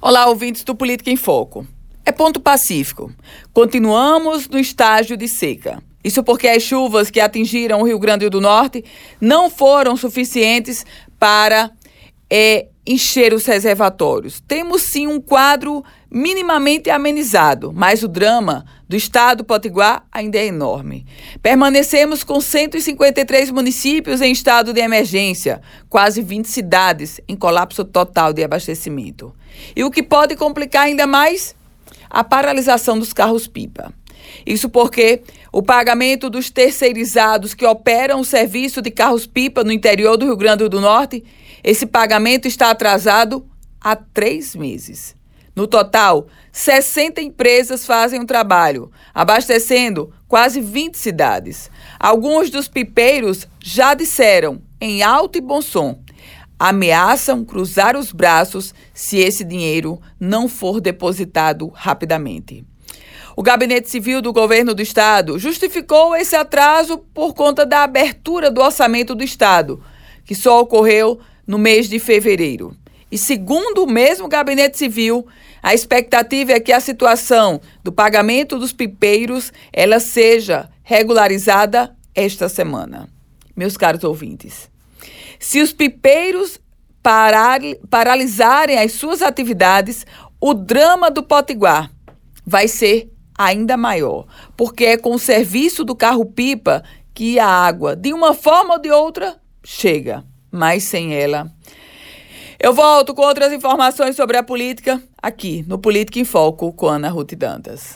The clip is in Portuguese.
Olá, ouvintes do Política em Foco. É ponto pacífico. Continuamos no estágio de seca. Isso porque as chuvas que atingiram o Rio Grande do Norte não foram suficientes para é, encher os reservatórios. Temos sim um quadro minimamente amenizado, mas o drama do estado Potiguar ainda é enorme. Permanecemos com 153 municípios em estado de emergência, quase 20 cidades em colapso total de abastecimento. E o que pode complicar ainda mais? A paralisação dos carros-pipa. Isso porque o pagamento dos terceirizados que operam o serviço de carros-pipa no interior do Rio Grande do Norte, esse pagamento está atrasado há três meses. No total, 60 empresas fazem o um trabalho, abastecendo quase 20 cidades. Alguns dos pipeiros já disseram, em alto e bom som, ameaçam cruzar os braços se esse dinheiro não for depositado rapidamente. O Gabinete Civil do Governo do Estado justificou esse atraso por conta da abertura do orçamento do Estado, que só ocorreu no mês de fevereiro. E segundo o mesmo Gabinete Civil, a expectativa é que a situação do pagamento dos pipeiros ela seja regularizada esta semana. Meus caros ouvintes, se os pipeiros parar, paralisarem as suas atividades, o drama do Potiguar vai ser ainda maior, porque é com o serviço do carro-pipa que a água, de uma forma ou de outra, chega, mas sem ela. Eu volto com outras informações sobre a política aqui no Política em Foco com Ana Ruth Dantas.